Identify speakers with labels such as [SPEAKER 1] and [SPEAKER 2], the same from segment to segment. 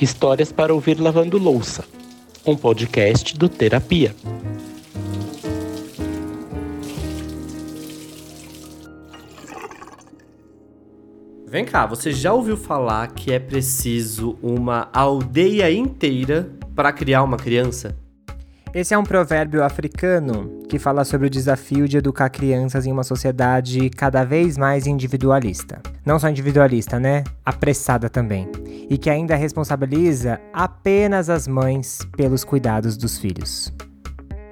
[SPEAKER 1] Histórias para ouvir lavando louça, um podcast do Terapia.
[SPEAKER 2] Vem cá, você já ouviu falar que é preciso uma aldeia inteira para criar uma criança?
[SPEAKER 3] Esse é um provérbio africano que fala sobre o desafio de educar crianças em uma sociedade cada vez mais individualista. Não só individualista, né? Apressada também. E que ainda responsabiliza apenas as mães pelos cuidados dos filhos.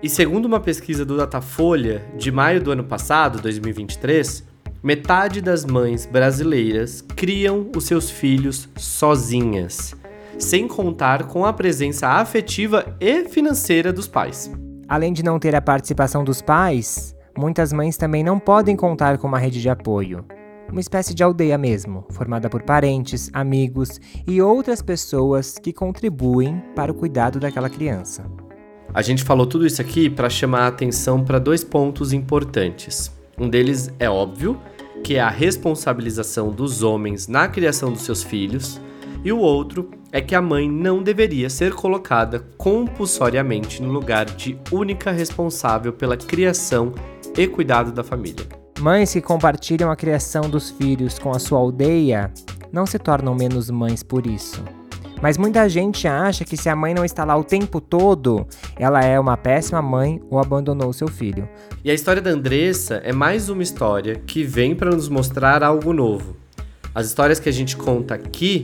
[SPEAKER 2] E segundo uma pesquisa do Datafolha de maio do ano passado, 2023, metade das mães brasileiras criam os seus filhos sozinhas sem contar com a presença afetiva e financeira dos pais.
[SPEAKER 3] Além de não ter a participação dos pais, muitas mães também não podem contar com uma rede de apoio. Uma espécie de aldeia mesmo, formada por parentes, amigos e outras pessoas que contribuem para o cuidado daquela criança.
[SPEAKER 2] A gente falou tudo isso aqui para chamar a atenção para dois pontos importantes. Um deles é óbvio, que é a responsabilização dos homens na criação dos seus filhos, e o outro é que a mãe não deveria ser colocada compulsoriamente no lugar de única responsável pela criação e cuidado da família.
[SPEAKER 3] Mães que compartilham a criação dos filhos com a sua aldeia não se tornam menos mães por isso. Mas muita gente acha que se a mãe não está lá o tempo todo, ela é uma péssima mãe ou abandonou seu filho.
[SPEAKER 2] E a história da Andressa é mais uma história que vem para nos mostrar algo novo. As histórias que a gente conta aqui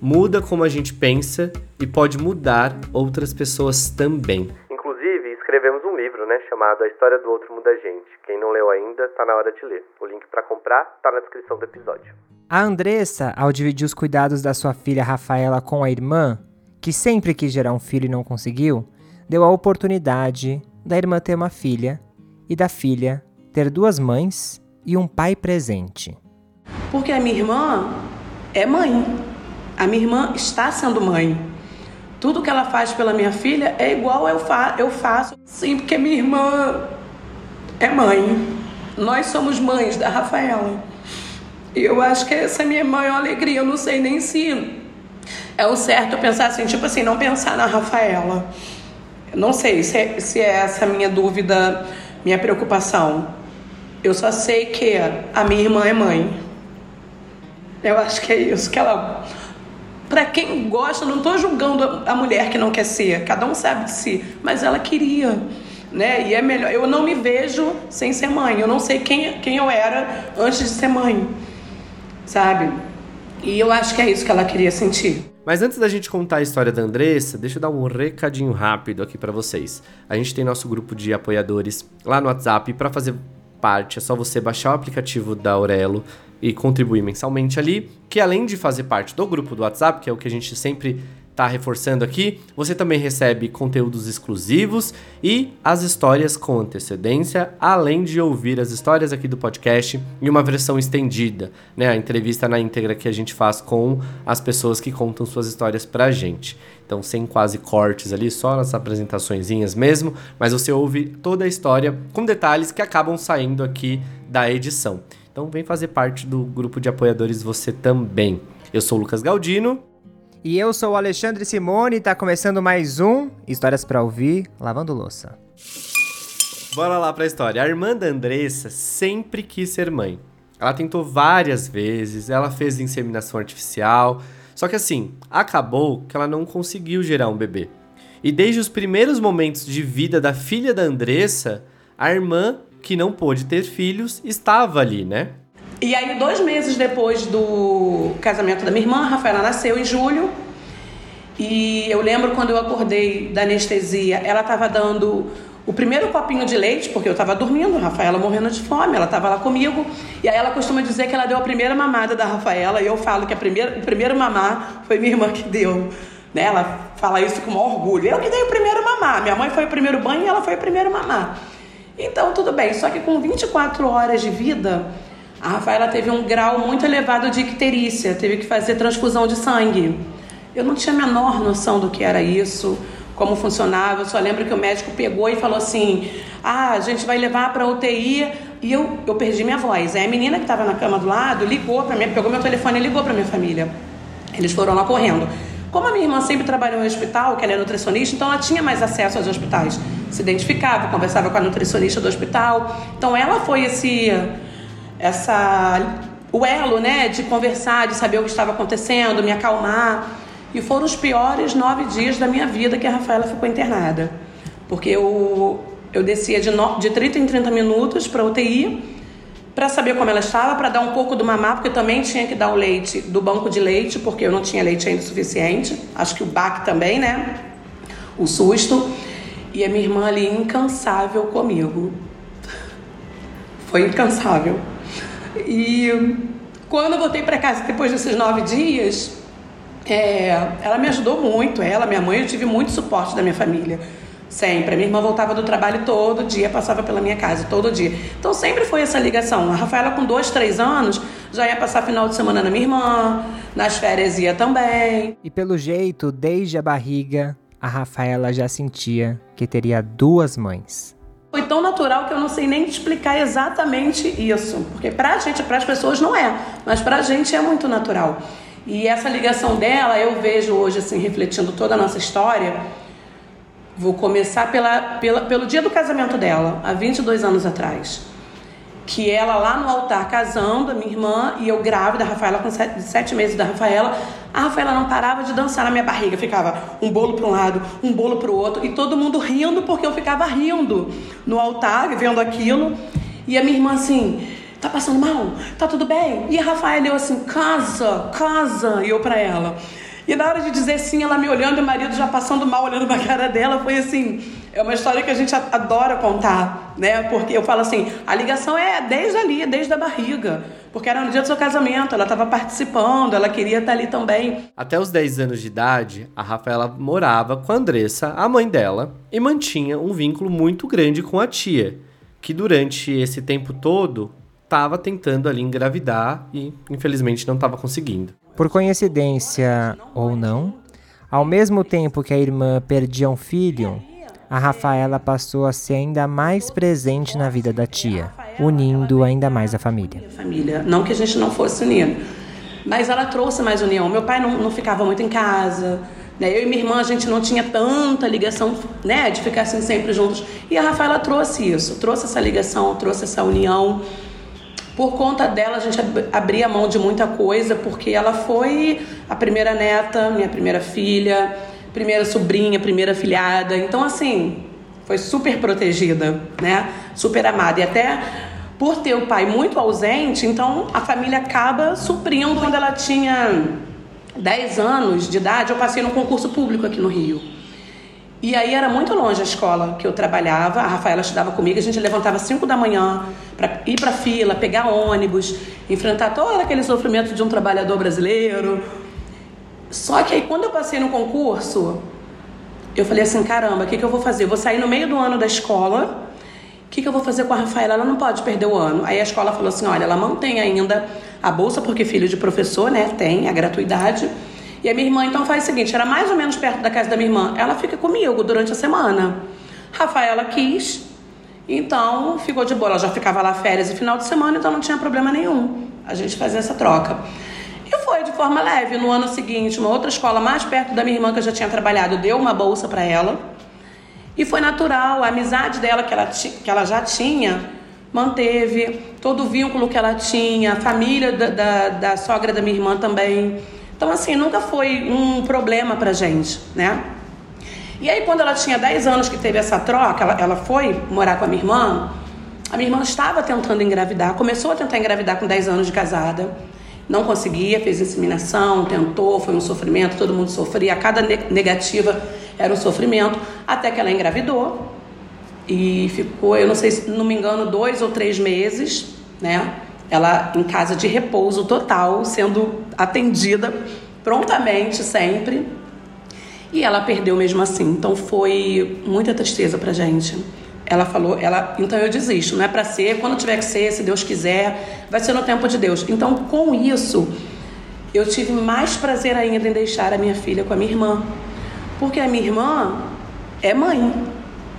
[SPEAKER 2] muda como a gente pensa e pode mudar outras pessoas também. Inclusive, escrevemos um livro, né, chamado A História do Outro Muda a Gente. Quem não leu ainda, tá na hora de ler. O link para comprar tá na descrição do episódio.
[SPEAKER 3] A Andressa, ao dividir os cuidados da sua filha Rafaela com a irmã, que sempre quis gerar um filho e não conseguiu, deu a oportunidade da irmã ter uma filha e da filha ter duas mães e um pai presente.
[SPEAKER 4] Porque a minha irmã é mãe. A minha irmã está sendo mãe. Tudo que ela faz pela minha filha é igual eu, fa eu faço. Sim, porque minha irmã é mãe. Nós somos mães da Rafaela. E eu acho que essa é minha maior alegria. Eu não sei nem se é o certo pensar assim, tipo assim, não pensar na Rafaela. Não sei se é, se é essa minha dúvida, minha preocupação. Eu só sei que a minha irmã é mãe. Eu acho que é isso que ela para quem gosta, não estou julgando a mulher que não quer ser, cada um sabe de si, mas ela queria. Né? E é melhor. Eu não me vejo sem ser mãe. Eu não sei quem, quem eu era antes de ser mãe, sabe? E eu acho que é isso que ela queria sentir.
[SPEAKER 2] Mas antes da gente contar a história da Andressa, deixa eu dar um recadinho rápido aqui para vocês. A gente tem nosso grupo de apoiadores lá no WhatsApp para fazer parte, é só você baixar o aplicativo da Aurelo e contribuir mensalmente ali, que além de fazer parte do grupo do WhatsApp, que é o que a gente sempre está reforçando aqui, você também recebe conteúdos exclusivos e as histórias com antecedência, além de ouvir as histórias aqui do podcast em uma versão estendida, né? A entrevista na íntegra que a gente faz com as pessoas que contam suas histórias pra gente. Então, sem quase cortes ali, só nas apresentaçõezinhas mesmo, mas você ouve toda a história com detalhes que acabam saindo aqui da edição. Então vem fazer parte do grupo de apoiadores você também. Eu sou o Lucas Galdino.
[SPEAKER 3] E eu sou o Alexandre Simone e tá começando mais um Histórias para ouvir, lavando louça.
[SPEAKER 2] Bora lá pra história. A irmã da Andressa sempre quis ser mãe. Ela tentou várias vezes, ela fez inseminação artificial, só que assim, acabou que ela não conseguiu gerar um bebê. E desde os primeiros momentos de vida da filha da Andressa, a irmã que não pôde ter filhos estava ali, né?
[SPEAKER 4] E aí, dois meses depois do casamento da minha irmã, a Rafaela nasceu em julho. E eu lembro quando eu acordei da anestesia, ela estava dando o primeiro copinho de leite, porque eu estava dormindo, a Rafaela morrendo de fome, ela estava lá comigo. E aí ela costuma dizer que ela deu a primeira mamada da Rafaela, e eu falo que a primeira, o primeiro mamar foi minha irmã que deu. Né? Ela fala isso com orgulho. Eu que dei o primeiro mamar. Minha mãe foi o primeiro banho e ela foi o primeiro mamar. Então, tudo bem. Só que com 24 horas de vida, a Rafaela teve um grau muito elevado de icterícia, teve que fazer transfusão de sangue. Eu não tinha a menor noção do que era isso, como funcionava. Eu só lembro que o médico pegou e falou assim: Ah, a gente vai levar para UTI e eu, eu perdi minha voz. Aí a menina que estava na cama do lado ligou para mim, pegou meu telefone e ligou para minha família. Eles foram lá correndo. Como a minha irmã sempre trabalhou em hospital, que ela é nutricionista, então ela tinha mais acesso aos hospitais. Se identificava, conversava com a nutricionista do hospital. Então ela foi esse essa o elo, né, de conversar, de saber o que estava acontecendo, me acalmar. E foram os piores nove dias da minha vida que a Rafaela ficou internada. Porque eu, eu descia de, no, de 30 em 30 minutos para UTI para saber como ela estava, para dar um pouco do mamar, porque eu também tinha que dar o leite do banco de leite, porque eu não tinha leite ainda suficiente. Acho que o BAC também, né? O susto. E a minha irmã ali incansável comigo. Foi incansável. E quando eu voltei para casa depois desses nove dias, é, ela me ajudou muito. Ela, minha mãe, eu tive muito suporte da minha família. Sempre. A minha irmã voltava do trabalho todo dia, passava pela minha casa todo dia. Então sempre foi essa ligação. A Rafaela, com dois, três anos, já ia passar final de semana na minha irmã, nas férias ia também.
[SPEAKER 3] E pelo jeito, desde a barriga, a Rafaela já sentia que teria duas mães.
[SPEAKER 4] Foi tão natural que eu não sei nem explicar exatamente isso. Porque pra gente, para as pessoas não é, mas pra gente é muito natural. E essa ligação dela, eu vejo hoje, assim, refletindo toda a nossa história Vou começar pela, pela, pelo dia do casamento dela, há 22 anos atrás. Que ela lá no altar casando, a minha irmã, e eu grávida, a Rafaela com sete, sete meses da Rafaela, a Rafaela não parava de dançar na minha barriga. Ficava um bolo para um lado, um bolo para o outro, e todo mundo rindo porque eu ficava rindo no altar, vendo aquilo. E a minha irmã assim, tá passando mal? Tá tudo bem? E a Rafaela eu assim, casa, casa, e eu para ela. E na hora de dizer sim, ela me olhando e o marido já passando mal olhando pra cara dela, foi assim. É uma história que a gente adora contar, né? Porque eu falo assim, a ligação é desde ali, desde a barriga. Porque era no dia do seu casamento, ela estava participando, ela queria estar ali também.
[SPEAKER 2] Até os 10 anos de idade, a Rafaela morava com a Andressa, a mãe dela, e mantinha um vínculo muito grande com a tia, que durante esse tempo todo estava tentando ali engravidar e infelizmente não estava conseguindo.
[SPEAKER 3] Por coincidência ou não, ao mesmo tempo que a irmã perdia um filho, a Rafaela passou a ser ainda mais presente na vida da tia, unindo ainda mais a
[SPEAKER 4] família. Não que a gente não fosse unido, mas ela trouxe mais união. Meu pai não, não ficava muito em casa, né? Eu e minha irmã, a gente não tinha tanta ligação, né, de ficar assim sempre juntos. E a Rafaela trouxe isso, trouxe essa ligação, trouxe essa união. Por conta dela, a gente abria mão de muita coisa, porque ela foi a primeira neta, minha primeira filha, primeira sobrinha, primeira filhada. Então, assim, foi super protegida, né? Super amada. E até por ter o pai muito ausente, então a família acaba suprindo. Quando ela tinha 10 anos de idade, eu passei num concurso público aqui no Rio. E aí era muito longe a escola que eu trabalhava, a Rafaela estudava comigo, a gente levantava 5 da manhã para ir para fila, pegar ônibus, enfrentar todo aquele sofrimento de um trabalhador brasileiro. Só que aí quando eu passei no concurso, eu falei assim, caramba, o que, que eu vou fazer? Eu vou sair no meio do ano da escola, o que, que eu vou fazer com a Rafaela? Ela não pode perder o ano. Aí a escola falou assim, olha, ela mantém ainda a bolsa, porque filho de professor, né, tem a gratuidade, e a minha irmã então faz o seguinte: era mais ou menos perto da casa da minha irmã. Ela fica comigo durante a semana. Rafaela quis, então ficou de boa. Ela já ficava lá férias e final de semana, então não tinha problema nenhum a gente fazer essa troca. E foi de forma leve. No ano seguinte, uma outra escola mais perto da minha irmã que eu já tinha trabalhado deu uma bolsa para ela. E foi natural, a amizade dela que ela, que ela já tinha manteve, todo o vínculo que ela tinha, a família da, da, da sogra da minha irmã também. Então, assim, nunca foi um problema pra gente, né? E aí, quando ela tinha 10 anos que teve essa troca, ela, ela foi morar com a minha irmã. A minha irmã estava tentando engravidar, começou a tentar engravidar com 10 anos de casada. Não conseguia, fez inseminação, tentou, foi um sofrimento, todo mundo sofria. A cada negativa era um sofrimento, até que ela engravidou. E ficou, eu não sei se não me engano, dois ou três meses, né? Ela em casa de repouso total, sendo atendida prontamente sempre. E ela perdeu mesmo assim. Então foi muita tristeza pra gente. Ela falou, ela, então eu desisto, não é para ser, quando tiver que ser, se Deus quiser, vai ser no tempo de Deus. Então, com isso, eu tive mais prazer ainda em deixar a minha filha com a minha irmã. Porque a minha irmã é mãe.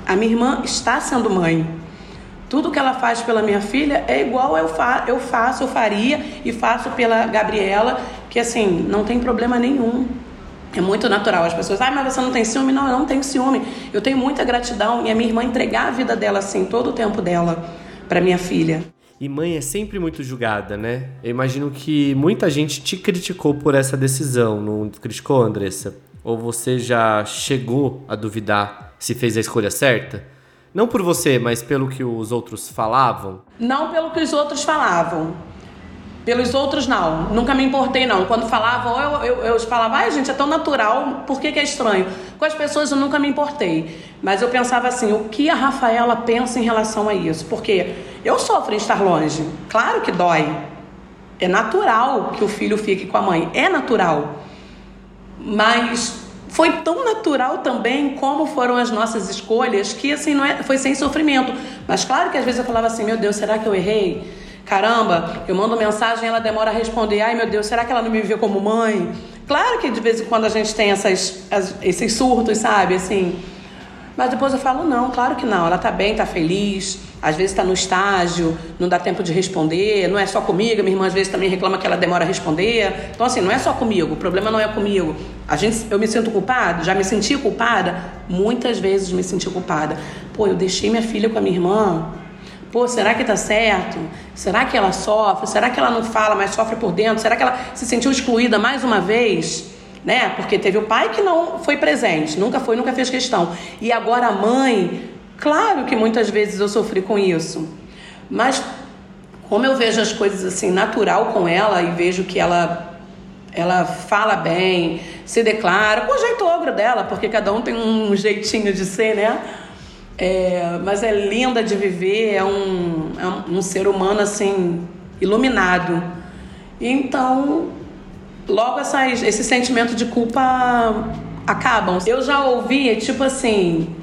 [SPEAKER 4] A minha irmã está sendo mãe. Tudo que ela faz pela minha filha é igual eu, fa eu faço, eu faria e faço pela Gabriela, que assim, não tem problema nenhum. É muito natural. As pessoas, ah, mas você não tem ciúme? Não, eu não tenho ciúme. Eu tenho muita gratidão e a minha irmã entregar a vida dela assim, todo o tempo dela para minha filha.
[SPEAKER 2] E mãe é sempre muito julgada, né? Eu imagino que muita gente te criticou por essa decisão, não criticou, Andressa? Ou você já chegou a duvidar se fez a escolha certa? Não por você, mas pelo que os outros falavam?
[SPEAKER 4] Não pelo que os outros falavam. Pelos outros, não. Nunca me importei, não. Quando falavam, eu, eu, eu falava, ai, gente, é tão natural, por que, que é estranho? Com as pessoas eu nunca me importei. Mas eu pensava assim, o que a Rafaela pensa em relação a isso? Porque eu sofro em estar longe. Claro que dói. É natural que o filho fique com a mãe. É natural. Mas foi tão natural também como foram as nossas escolhas que assim não é, foi sem sofrimento. Mas claro que às vezes eu falava assim, meu Deus, será que eu errei? Caramba, eu mando mensagem, ela demora a responder. Ai, meu Deus, será que ela não me vê como mãe? Claro que de vez em quando a gente tem essas, esses surtos, sabe? Assim. Mas depois eu falo, não, claro que não. Ela tá bem, tá feliz. Às vezes está no estágio, não dá tempo de responder. Não é só comigo. Minha irmã às vezes também reclama que ela demora a responder. Então, assim, não é só comigo. O problema não é comigo. A gente, eu me sinto culpada? Já me senti culpada? Muitas vezes me senti culpada. Pô, eu deixei minha filha com a minha irmã Pô, será que tá certo? Será que ela sofre? Será que ela não fala, mas sofre por dentro? Será que ela se sentiu excluída mais uma vez? Né? Porque teve o pai que não foi presente, nunca foi, nunca fez questão. E agora a mãe, claro que muitas vezes eu sofri com isso. Mas como eu vejo as coisas assim natural com ela e vejo que ela ela fala bem, se declara, com o jeito ogro dela, porque cada um tem um jeitinho de ser, né? É, mas é linda de viver, é um, é um ser humano assim, iluminado. Então, logo essas, esse sentimento de culpa acabam. Eu já ouvi, tipo assim,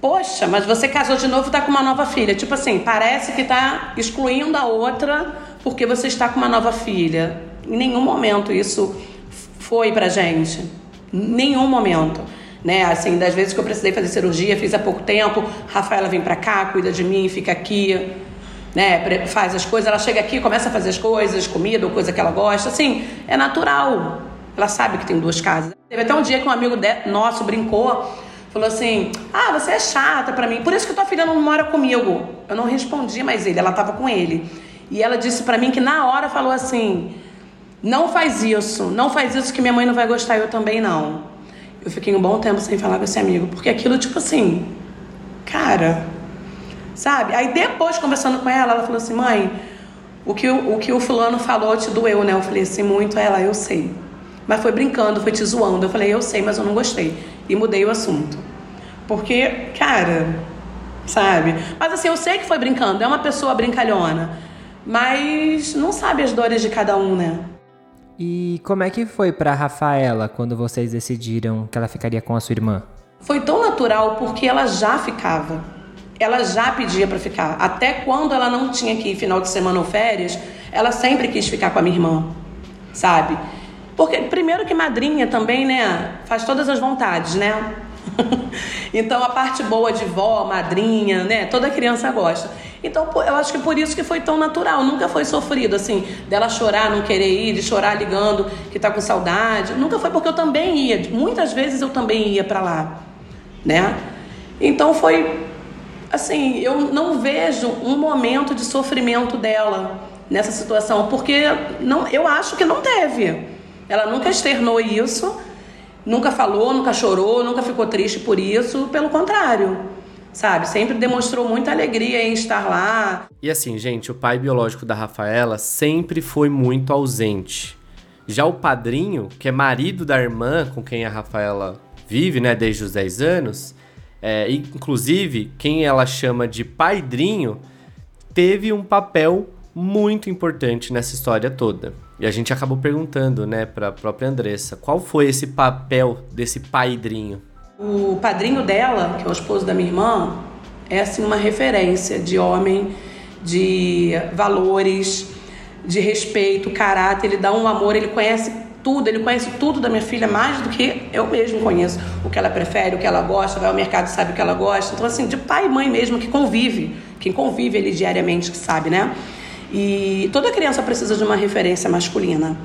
[SPEAKER 4] poxa, mas você casou de novo e tá com uma nova filha. Tipo assim, parece que tá excluindo a outra porque você está com uma nova filha. Em nenhum momento isso foi pra gente. Nenhum momento né? Assim, das vezes que eu precisei fazer cirurgia, fiz há pouco tempo, Rafaela vem para cá, cuida de mim, fica aqui, né? Faz as coisas, ela chega aqui, começa a fazer as coisas, comida ou coisa que ela gosta, assim, é natural. Ela sabe que tem duas casas. Teve até um dia que um amigo nosso brincou, falou assim: "Ah, você é chata para mim, por isso que tua filha não mora comigo". Eu não respondi mais ele, ela tava com ele. E ela disse para mim que na hora falou assim: "Não faz isso, não faz isso que minha mãe não vai gostar, eu também não". Eu fiquei um bom tempo sem falar com esse amigo, porque aquilo, tipo assim, cara, sabe? Aí depois, conversando com ela, ela falou assim: mãe, o que o, o que o fulano falou te doeu, né? Eu falei assim: muito. Ela, eu sei. Mas foi brincando, foi te zoando. Eu falei: eu sei, mas eu não gostei. E mudei o assunto. Porque, cara, sabe? Mas assim, eu sei que foi brincando, é uma pessoa brincalhona. Mas não sabe as dores de cada um, né?
[SPEAKER 3] E como é que foi para Rafaela quando vocês decidiram que ela ficaria com a sua irmã?
[SPEAKER 4] Foi tão natural porque ela já ficava. Ela já pedia para ficar. Até quando ela não tinha que ir final de semana ou férias, ela sempre quis ficar com a minha irmã, sabe? Porque primeiro que madrinha também, né, faz todas as vontades, né? então a parte boa de vó, madrinha, né, toda criança gosta. Então, eu acho que por isso que foi tão natural, nunca foi sofrido, assim, dela chorar, não querer ir, de chorar ligando que tá com saudade. Nunca foi porque eu também ia, muitas vezes eu também ia para lá, né? Então foi assim, eu não vejo um momento de sofrimento dela nessa situação, porque não, eu acho que não teve. Ela nunca externou isso, nunca falou, nunca chorou, nunca ficou triste por isso, pelo contrário sabe? Sempre demonstrou muita alegria em estar lá.
[SPEAKER 2] E assim, gente, o pai biológico da Rafaela sempre foi muito ausente. Já o padrinho, que é marido da irmã com quem a Rafaela vive, né, desde os 10 anos, é, inclusive quem ela chama de padrinho, teve um papel muito importante nessa história toda. E a gente acabou perguntando, né, para a própria Andressa, qual foi esse papel desse padrinho?
[SPEAKER 4] O padrinho dela, que é o esposo da minha irmã, é assim uma referência de homem, de valores, de respeito, caráter. Ele dá um amor, ele conhece tudo, ele conhece tudo da minha filha mais do que eu mesmo conheço. O que ela prefere, o que ela gosta, vai ao mercado sabe o que ela gosta. Então, assim, de pai e mãe mesmo que convive, quem convive ali diariamente, que sabe, né? E toda criança precisa de uma referência masculina.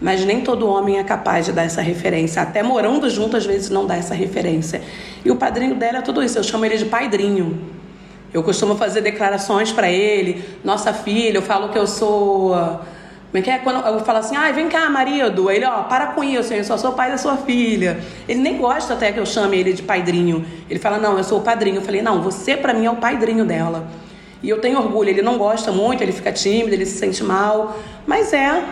[SPEAKER 4] Mas nem todo homem é capaz de dar essa referência. Até morando junto, às vezes, não dá essa referência. E o padrinho dela é tudo isso. Eu chamo ele de padrinho. Eu costumo fazer declarações para ele. Nossa filha, eu falo que eu sou como é que é? Quando eu falo assim, ai, vem cá, marido. Ele, ó, para com isso, eu só sou pai da sua filha. Ele nem gosta até que eu chame ele de padrinho. Ele fala, não, eu sou o padrinho. Eu falei, não, você para mim é o padrinho dela. E eu tenho orgulho. Ele não gosta muito, ele fica tímido, ele se sente mal. Mas é,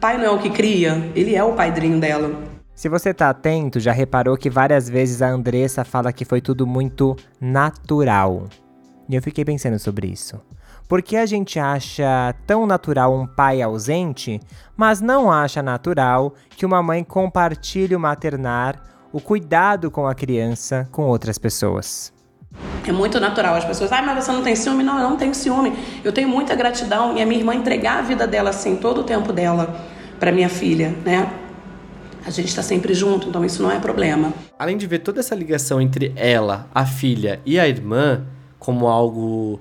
[SPEAKER 4] pai não é o que cria, ele é o padrinho dela.
[SPEAKER 3] Se você tá atento, já reparou que várias vezes a Andressa fala que foi tudo muito natural. E eu fiquei pensando sobre isso. Por que a gente acha tão natural um pai ausente, mas não acha natural que uma mãe compartilhe o maternar, o cuidado com a criança com outras pessoas?
[SPEAKER 4] É muito natural. As pessoas, ah, mas você não tem ciúme? Não, eu não tenho ciúme. Eu tenho muita gratidão e a minha irmã entregar a vida dela assim, todo o tempo dela para minha filha, né? A gente está sempre junto, então isso não é problema.
[SPEAKER 2] Além de ver toda essa ligação entre ela, a filha e a irmã como algo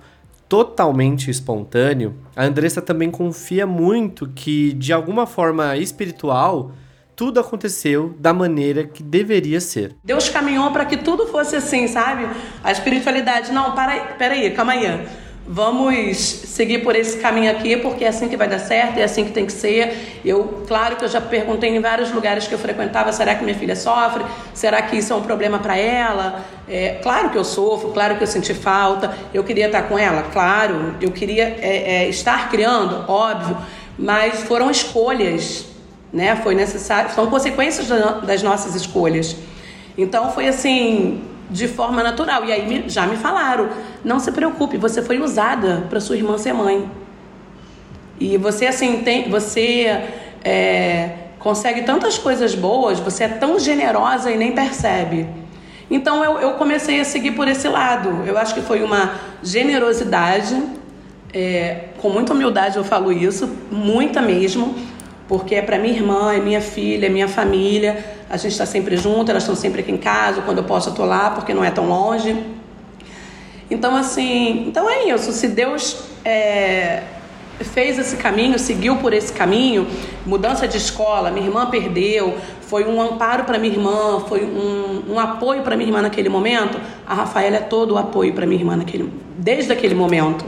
[SPEAKER 2] totalmente espontâneo, a Andressa também confia muito que, de alguma forma espiritual, tudo aconteceu da maneira que deveria ser.
[SPEAKER 4] Deus caminhou para que tudo fosse assim, sabe? A espiritualidade, não, para, peraí, calma aí vamos seguir por esse caminho aqui, porque é assim que vai dar certo, é assim que tem que ser. Eu, claro que eu já perguntei em vários lugares que eu frequentava, será que minha filha sofre? Será que isso é um problema para ela? É, claro que eu sofro, claro que eu senti falta, eu queria estar com ela, claro, eu queria é, é, estar criando, óbvio, mas foram escolhas, né? Foi necessário, são consequências das nossas escolhas. Então foi assim, de forma natural. E aí já me falaram: não se preocupe, você foi usada para sua irmã ser mãe. E você, assim, tem, você é, consegue tantas coisas boas, você é tão generosa e nem percebe. Então eu, eu comecei a seguir por esse lado. Eu acho que foi uma generosidade, é, com muita humildade eu falo isso, muita mesmo, porque é para minha irmã, é minha filha, é minha família a gente está sempre junto, elas estão sempre aqui em casa, quando eu posso eu tô lá, porque não é tão longe. Então, assim, então é isso. Se Deus é, fez esse caminho, seguiu por esse caminho, mudança de escola, minha irmã perdeu, foi um amparo para minha irmã, foi um, um apoio para minha irmã naquele momento. A Rafaela é todo o apoio para minha irmã naquele, desde aquele momento.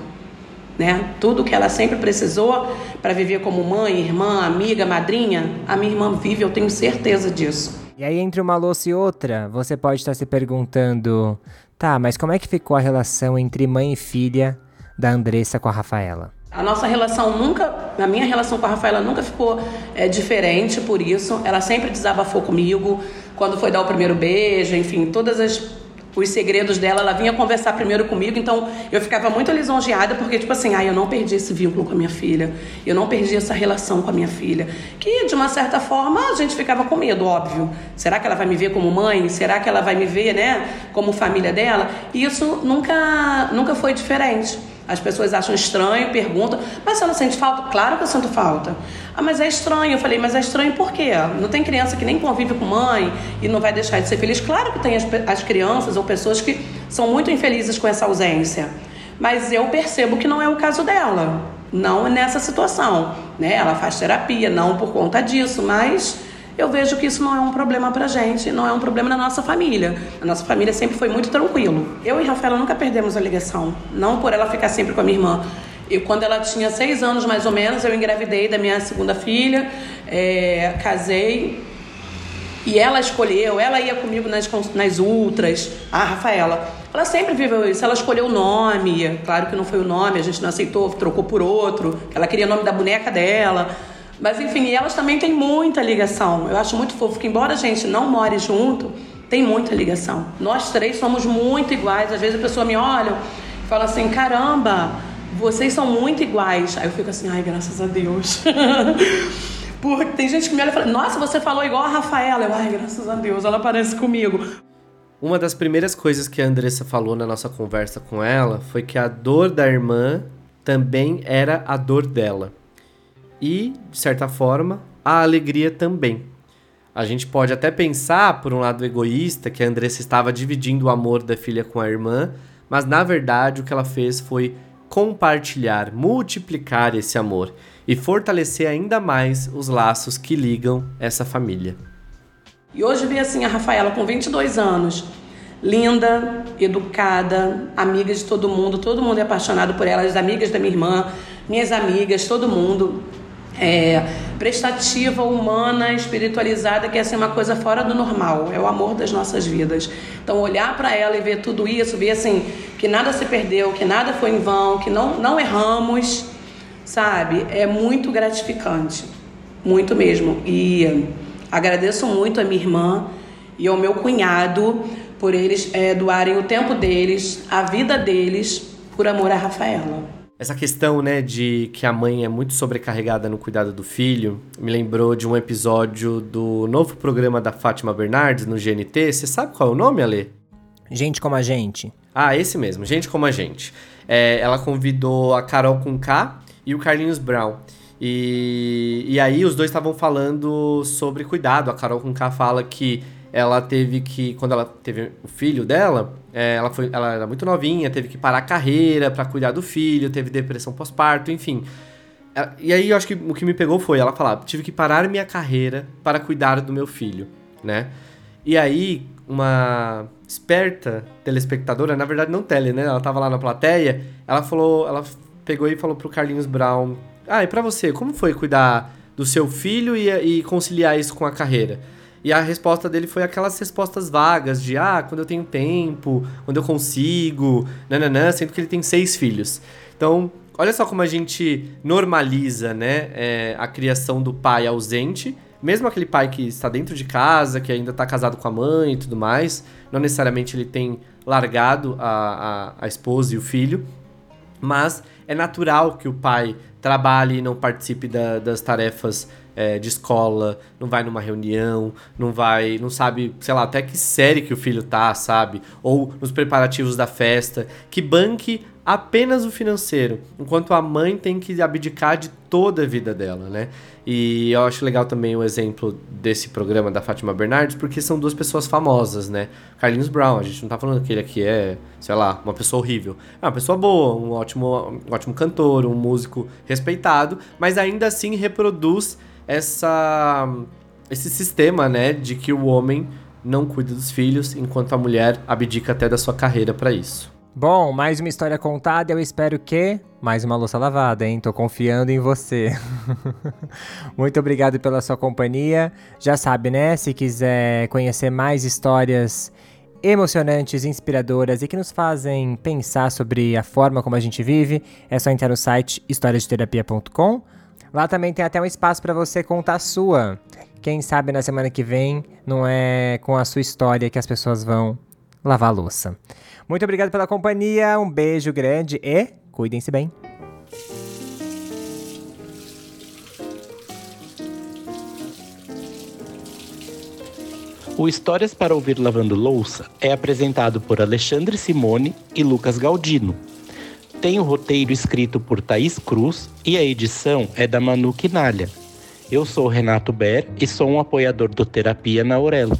[SPEAKER 4] Né? Tudo que ela sempre precisou para viver como mãe, irmã, amiga, madrinha, a minha irmã vive, eu tenho certeza disso.
[SPEAKER 3] E aí, entre uma louça e outra, você pode estar se perguntando: tá, mas como é que ficou a relação entre mãe e filha da Andressa com a Rafaela?
[SPEAKER 4] A nossa relação nunca, a minha relação com a Rafaela nunca ficou é, diferente por isso. Ela sempre desabafou comigo quando foi dar o primeiro beijo, enfim, todas as os segredos dela, ela vinha conversar primeiro comigo, então eu ficava muito lisonjeada, porque, tipo assim, ah, eu não perdi esse vínculo com a minha filha, eu não perdi essa relação com a minha filha. Que, de uma certa forma, a gente ficava com medo, óbvio. Será que ela vai me ver como mãe? Será que ela vai me ver, né, como família dela? E isso nunca, nunca foi diferente. As pessoas acham estranho, perguntam, mas você não sente falta? Claro que eu sinto falta. Ah, mas é estranho. Eu falei, mas é estranho por quê? Não tem criança que nem convive com mãe e não vai deixar de ser feliz? Claro que tem as, as crianças ou pessoas que são muito infelizes com essa ausência. Mas eu percebo que não é o caso dela. Não nessa situação. Né? Ela faz terapia, não por conta disso, mas eu vejo que isso não é um problema pra gente, não é um problema na nossa família. A nossa família sempre foi muito tranquilo. Eu e Rafaela nunca perdemos a ligação, não por ela ficar sempre com a minha irmã. E quando ela tinha seis anos mais ou menos, eu engravidei da minha segunda filha, é, casei e ela escolheu, ela ia comigo nas, nas ultras, a Rafaela. Ela sempre viveu isso, ela escolheu o nome, claro que não foi o nome, a gente não aceitou, trocou por outro, ela queria o nome da boneca dela. Mas enfim, elas também têm muita ligação. Eu acho muito fofo que, embora a gente não more junto, tem muita ligação. Nós três somos muito iguais. Às vezes a pessoa me olha e fala assim: caramba, vocês são muito iguais. Aí eu fico assim: ai, graças a Deus. Porque tem gente que me olha e fala: nossa, você falou igual a Rafaela. Eu, ai, graças a Deus, ela parece comigo.
[SPEAKER 2] Uma das primeiras coisas que a Andressa falou na nossa conversa com ela foi que a dor da irmã também era a dor dela. E, de certa forma, a alegria também. A gente pode até pensar, por um lado egoísta, que a Andressa estava dividindo o amor da filha com a irmã, mas na verdade o que ela fez foi compartilhar, multiplicar esse amor e fortalecer ainda mais os laços que ligam essa família.
[SPEAKER 4] E hoje vi assim a Rafaela com 22 anos, linda, educada, amiga de todo mundo, todo mundo é apaixonado por ela, as amigas da minha irmã, minhas amigas, todo mundo. É, prestativa, humana, espiritualizada, que é assim, uma coisa fora do normal, é o amor das nossas vidas. Então, olhar para ela e ver tudo isso, ver assim, que nada se perdeu, que nada foi em vão, que não, não erramos, sabe? É muito gratificante, muito mesmo. E agradeço muito a minha irmã e ao meu cunhado por eles é, doarem o tempo deles, a vida deles, por amor a Rafaela.
[SPEAKER 2] Essa questão, né, de que a mãe é muito sobrecarregada no cuidado do filho, me lembrou de um episódio do novo programa da Fátima Bernardes no GNT. Você sabe qual é o nome, Ale?
[SPEAKER 3] Gente como a gente.
[SPEAKER 2] Ah, esse mesmo, Gente como a gente. É, ela convidou a Carol com K e o Carlinhos Brown. E, e aí os dois estavam falando sobre cuidado. A Carol com K fala que ela teve que, quando ela teve o filho dela, é, ela, foi, ela era muito novinha, teve que parar a carreira para cuidar do filho, teve depressão pós-parto, enfim. É, e aí eu acho que o que me pegou foi ela falar: tive que parar minha carreira para cuidar do meu filho, né? E aí, uma esperta telespectadora, na verdade não tele, né? Ela tava lá na plateia, ela falou, ela pegou e falou pro Carlinhos Brown: Ah, e pra você, como foi cuidar do seu filho e, e conciliar isso com a carreira? E a resposta dele foi aquelas respostas vagas de ah, quando eu tenho tempo, quando eu consigo, nananã, sendo que ele tem seis filhos. Então, olha só como a gente normaliza, né, é, a criação do pai ausente, mesmo aquele pai que está dentro de casa, que ainda está casado com a mãe e tudo mais, não necessariamente ele tem largado a, a, a esposa e o filho, mas é natural que o pai trabalhe e não participe da, das tarefas é, de escola, não vai numa reunião, não vai, não sabe, sei lá, até que série que o filho tá, sabe? Ou nos preparativos da festa, que banque apenas o financeiro, enquanto a mãe tem que abdicar de toda a vida dela, né? E eu acho legal também o exemplo desse programa da Fátima Bernardes, porque são duas pessoas famosas, né? Carlinhos Brown, a gente não tá falando que ele aqui é, sei lá, uma pessoa horrível. É uma pessoa boa, um ótimo, um ótimo cantor, um músico respeitado, mas ainda assim reproduz essa esse sistema, né, de que o homem não cuida dos filhos, enquanto a mulher abdica até da sua carreira para isso.
[SPEAKER 3] Bom, mais uma história contada, eu espero que mais uma louça lavada, hein? Tô confiando em você. Muito obrigado pela sua companhia. Já sabe, né? Se quiser conhecer mais histórias emocionantes, inspiradoras e que nos fazem pensar sobre a forma como a gente vive, é só entrar no site historiadeterapia.com Lá também tem até um espaço para você contar a sua. Quem sabe na semana que vem não é com a sua história que as pessoas vão lavar a louça. Muito obrigado pela companhia, um beijo grande e cuidem-se bem.
[SPEAKER 1] O Histórias para Ouvir Lavando Louça é apresentado por Alexandre Simone e Lucas Galdino tem o roteiro escrito por Thaís Cruz e a edição é da Manu Quinalha. Eu sou Renato Ber e sou um apoiador do Terapia na Aurelo.